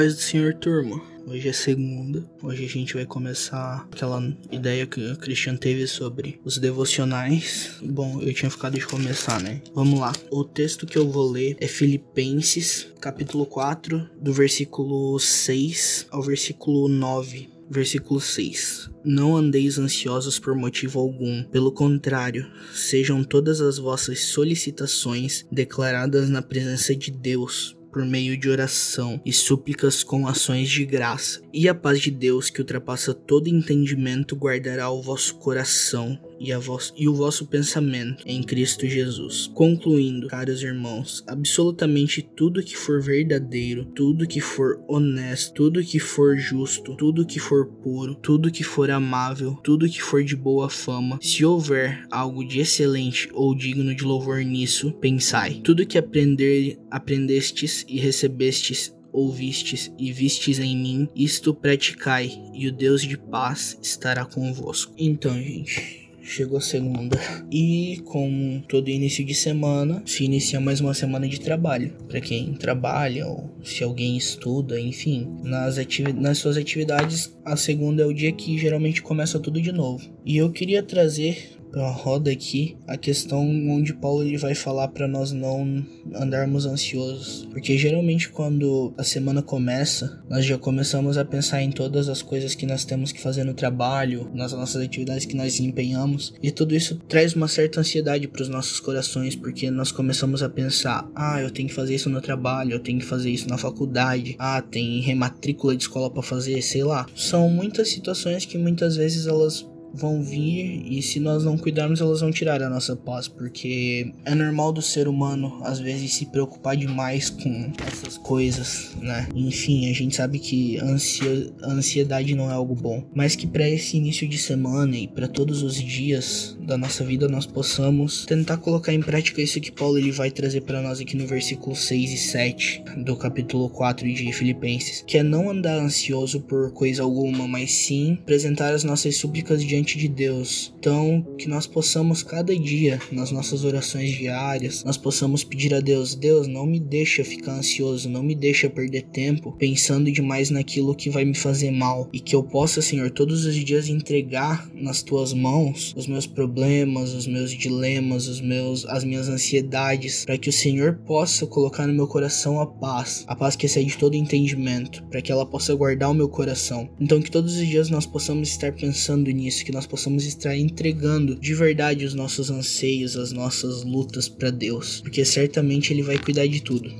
paz do Senhor, turma. Hoje é segunda. Hoje a gente vai começar aquela ideia que o Christian teve sobre os devocionais. Bom, eu tinha ficado de começar, né? Vamos lá. O texto que eu vou ler é Filipenses, capítulo 4, do versículo 6 ao versículo 9. Versículo 6. Não andeis ansiosos por motivo algum, pelo contrário, sejam todas as vossas solicitações declaradas na presença de Deus por meio de oração e súplicas com ações de graça. E a paz de Deus, que ultrapassa todo entendimento, guardará o vosso coração e, vos, e o vosso pensamento em Cristo Jesus. Concluindo, caros irmãos, absolutamente tudo que for verdadeiro, tudo que for honesto, tudo que for justo, tudo que for puro, tudo que for amável, tudo que for de boa fama, se houver algo de excelente ou digno de louvor nisso, pensai. Tudo que aprender, aprendestes e recebestes ouvistes e vistes em mim, isto praticai, e o Deus de paz estará convosco. Então, gente, chegou segunda. E com todo início de semana, se inicia mais uma semana de trabalho. Para quem trabalha ou se alguém estuda, enfim, nas, nas suas atividades, a segunda é o dia que geralmente começa tudo de novo. E eu queria trazer para uma roda aqui a questão onde Paulo ele vai falar para nós não andarmos ansiosos, porque geralmente quando a semana começa, nós já começamos a pensar em todas as coisas que nós temos que fazer no trabalho, nas nossas atividades que nós empenhamos, e tudo isso traz uma certa ansiedade para os nossos corações, porque nós começamos a pensar: ah, eu tenho que fazer isso no trabalho, eu tenho que fazer isso na faculdade, ah, tem rematrícula de escola para fazer, sei lá. São muitas situações que muitas vezes elas vão vir e se nós não cuidarmos elas vão tirar a nossa paz, porque é normal do ser humano às vezes se preocupar demais com essas coisas, né? Enfim, a gente sabe que ansia, ansiedade não é algo bom, mas que para esse início de semana e para todos os dias da nossa vida nós possamos tentar colocar em prática isso que Paulo ele vai trazer para nós aqui no versículo 6 e 7 do capítulo 4 de Filipenses, que é não andar ansioso por coisa alguma, mas sim apresentar as nossas súplicas diante diante de Deus. Então, que nós possamos cada dia, nas nossas orações diárias, nós possamos pedir a Deus: Deus, não me deixa ficar ansioso, não me deixa perder tempo pensando demais naquilo que vai me fazer mal e que eu possa, Senhor, todos os dias entregar nas tuas mãos os meus problemas, os meus dilemas, os meus as minhas ansiedades, para que o Senhor possa colocar no meu coração a paz, a paz que excede todo entendimento, para que ela possa guardar o meu coração. Então que todos os dias nós possamos estar pensando nisso, que nós possamos estar entregando de verdade os nossos anseios, as nossas lutas para Deus, porque certamente Ele vai cuidar de tudo.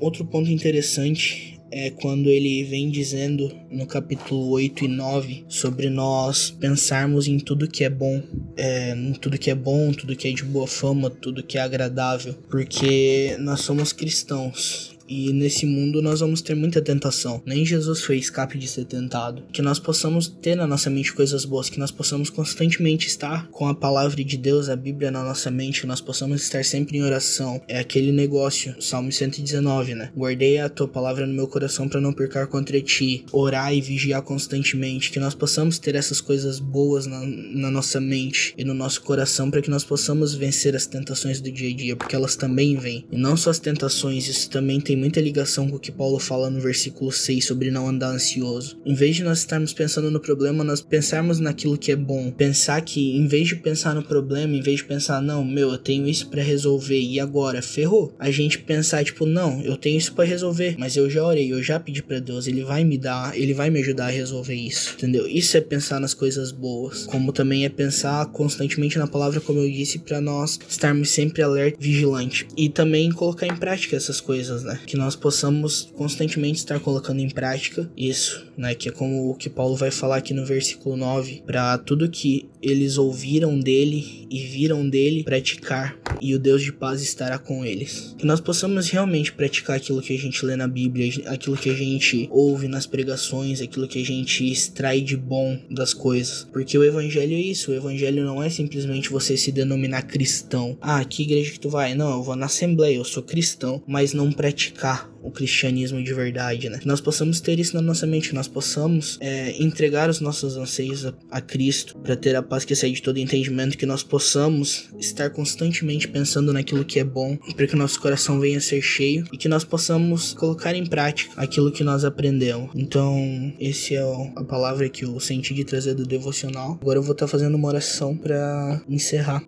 Outro ponto interessante é quando ele vem dizendo no capítulo 8 e 9 sobre nós pensarmos em tudo que é bom, é, em tudo que é bom, tudo que é de boa fama, tudo que é agradável, porque nós somos cristãos e nesse mundo nós vamos ter muita tentação. Nem Jesus foi escape de ser tentado. Que nós possamos ter na nossa mente coisas boas, que nós possamos constantemente estar com a palavra de Deus, a Bíblia na nossa mente, que nós possamos estar sempre em oração. É aquele negócio, Salmo 119, né? Guardei a tua palavra no meu coração para não percar contra ti. Orar e vigiar constantemente. Que nós possamos ter essas coisas boas na, na nossa mente e no nosso coração para que nós possamos vencer as tentações do dia a dia, porque elas também vêm. E não só as tentações, isso também tem muita ligação com o que Paulo fala no versículo 6 sobre não andar ansioso. Em vez de nós estarmos pensando no problema, nós pensarmos naquilo que é bom. Pensar que, em vez de pensar no problema, em vez de pensar, não, meu, eu tenho isso para resolver e agora ferrou, a gente pensar, tipo, não, eu tenho isso para resolver, mas eu já orei, eu já pedi para Deus, ele vai me dar, ele vai me ajudar a resolver isso, entendeu? Isso é pensar nas coisas boas, como também é pensar constantemente na palavra, como eu disse, para nós estarmos sempre alerta, vigilante e também colocar em prática essas coisas, né? Que nós possamos constantemente estar colocando em prática isso, né? Que é como o que Paulo vai falar aqui no versículo 9, para tudo que eles ouviram dele e viram dele praticar, e o Deus de paz estará com eles. Que nós possamos realmente praticar aquilo que a gente lê na Bíblia, aquilo que a gente ouve nas pregações, aquilo que a gente extrai de bom das coisas. Porque o evangelho é isso, o evangelho não é simplesmente você se denominar cristão. Ah, que igreja que tu vai? Não, eu vou na assembleia, eu sou cristão, mas não praticar o cristianismo de verdade, né? Que nós possamos ter isso na nossa mente, nós possamos é, entregar os nossos anseios a, a Cristo para ter a paz que excede de todo entendimento, que nós possamos estar constantemente pensando naquilo que é bom, para que o nosso coração venha a ser cheio e que nós possamos colocar em prática aquilo que nós aprendemos. Então, esse é a palavra que eu senti de trazer do devocional. Agora eu vou estar tá fazendo uma oração para encerrar.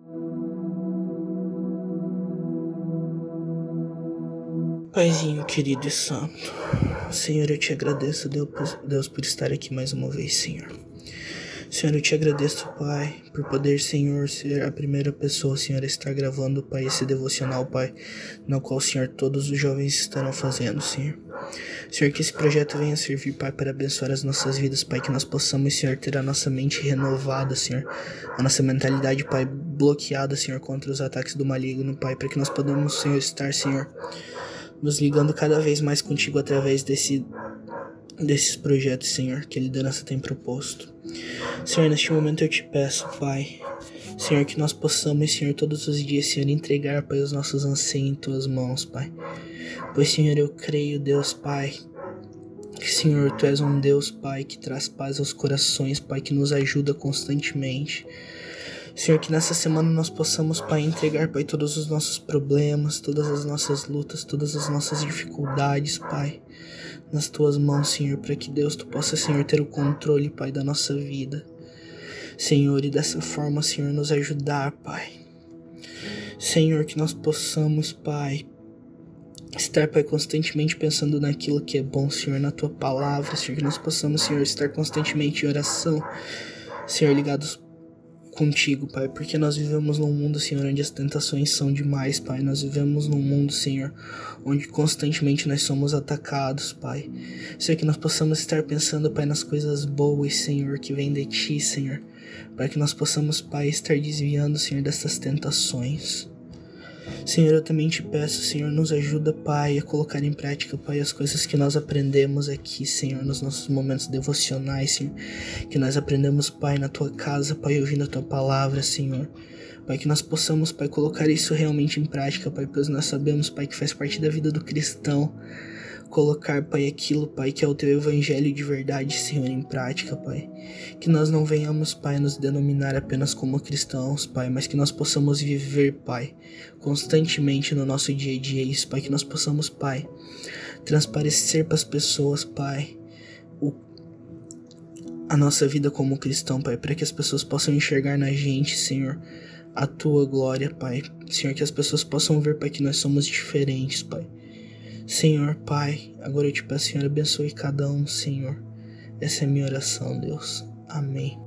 Paizinho querido e santo, Senhor, eu te agradeço, Deus, por estar aqui mais uma vez, Senhor. Senhor, eu te agradeço, Pai, por poder, Senhor, ser a primeira pessoa, Senhor, a estar gravando, Pai, esse devocional, Pai, no qual, Senhor, todos os jovens estarão fazendo, Senhor. Senhor, que esse projeto venha servir, Pai, para abençoar as nossas vidas, Pai, que nós possamos, Senhor, ter a nossa mente renovada, Senhor, a nossa mentalidade, Pai, bloqueada, Senhor, contra os ataques do maligno, Pai, para que nós podamos, Senhor, estar, Senhor, nos ligando cada vez mais contigo através desse desses projetos, Senhor, que a liderança tem proposto. Senhor, neste momento eu te peço, Pai, Senhor, que nós possamos, Senhor, todos os dias, Senhor, entregar, Pai, os nossos anseios em tuas mãos, Pai. Pois, Senhor, eu creio, Deus, Pai, que, Senhor, tu és um Deus, Pai, que traz paz aos corações, Pai, que nos ajuda constantemente. Senhor, que nessa semana nós possamos, Pai, entregar, Pai, todos os nossos problemas, todas as nossas lutas, todas as nossas dificuldades, Pai, nas tuas mãos, Senhor, para que Deus, tu possa, Senhor, ter o controle, Pai, da nossa vida. Senhor, e dessa forma, Senhor, nos ajudar, Pai. Senhor, que nós possamos, Pai, estar, Pai, constantemente pensando naquilo que é bom, Senhor, na tua palavra, Senhor, que nós possamos, Senhor, estar constantemente em oração, Senhor, ligados contigo, Pai, porque nós vivemos num mundo, Senhor, onde as tentações são demais, Pai. Nós vivemos num mundo, Senhor, onde constantemente nós somos atacados, Pai. Senhor, que nós possamos estar pensando, Pai, nas coisas boas, Senhor, que vêm de Ti, Senhor, para que nós possamos, Pai, estar desviando, Senhor, dessas tentações. Senhor, eu também te peço, Senhor, nos ajuda, Pai, a colocar em prática, Pai, as coisas que nós aprendemos aqui, Senhor, nos nossos momentos devocionais, Senhor. Que nós aprendemos, Pai, na tua casa, Pai, ouvindo a tua palavra, Senhor. Pai, que nós possamos, Pai, colocar isso realmente em prática, Pai, pois nós sabemos, Pai, que faz parte da vida do cristão colocar, Pai, aquilo, Pai, que é o teu evangelho de verdade, Senhor, em prática, Pai. Que nós não venhamos, Pai, nos denominar apenas como cristãos, Pai, mas que nós possamos viver, Pai, constantemente no nosso dia a dia isso, Pai, que nós possamos, Pai, transparecer para as pessoas, Pai, o a nossa vida como cristão, Pai, para que as pessoas possam enxergar na gente, Senhor, a tua glória, Pai. Senhor, que as pessoas possam ver, Pai, que nós somos diferentes, Pai. Senhor Pai, agora eu te peço, Senhor, abençoe cada um, Senhor. Essa é a minha oração, Deus. Amém.